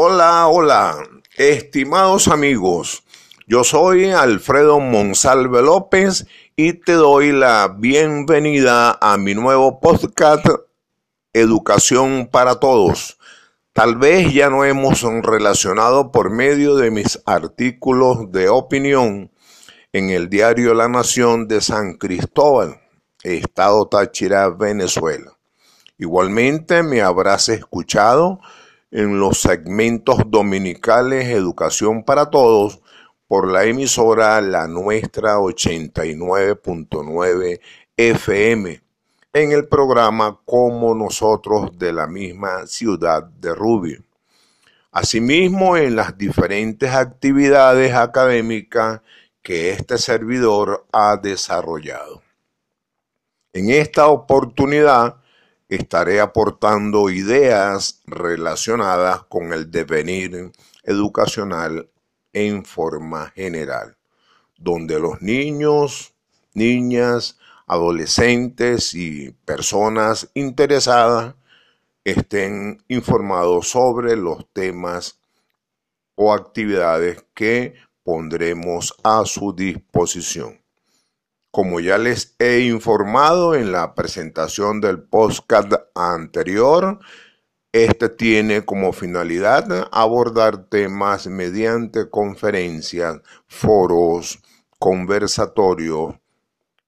Hola, hola, estimados amigos. Yo soy Alfredo Monsalve López y te doy la bienvenida a mi nuevo podcast Educación para Todos. Tal vez ya no hemos relacionado por medio de mis artículos de opinión en el diario La Nación de San Cristóbal, Estado Táchira, Venezuela. Igualmente me habrás escuchado en los segmentos dominicales Educación para Todos por la emisora La Nuestra 89.9 FM en el programa Como nosotros de la misma ciudad de Rubio. Asimismo, en las diferentes actividades académicas que este servidor ha desarrollado. En esta oportunidad, estaré aportando ideas relacionadas con el devenir educacional en forma general, donde los niños, niñas, adolescentes y personas interesadas estén informados sobre los temas o actividades que pondremos a su disposición. Como ya les he informado en la presentación del podcast anterior, este tiene como finalidad abordar temas mediante conferencias, foros, conversatorios,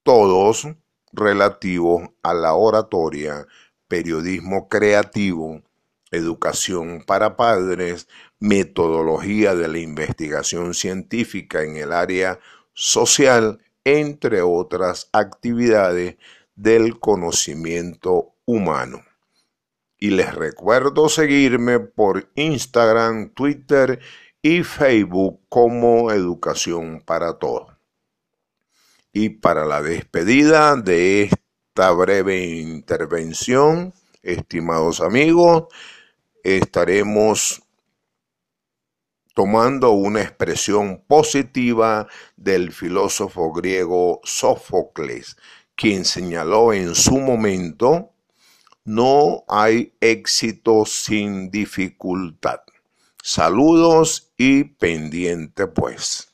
todos relativos a la oratoria, periodismo creativo, educación para padres, metodología de la investigación científica en el área social entre otras actividades del conocimiento humano. Y les recuerdo seguirme por Instagram, Twitter y Facebook como Educación para Todos. Y para la despedida de esta breve intervención, estimados amigos, estaremos tomando una expresión positiva del filósofo griego Sófocles, quien señaló en su momento, no hay éxito sin dificultad. Saludos y pendiente pues.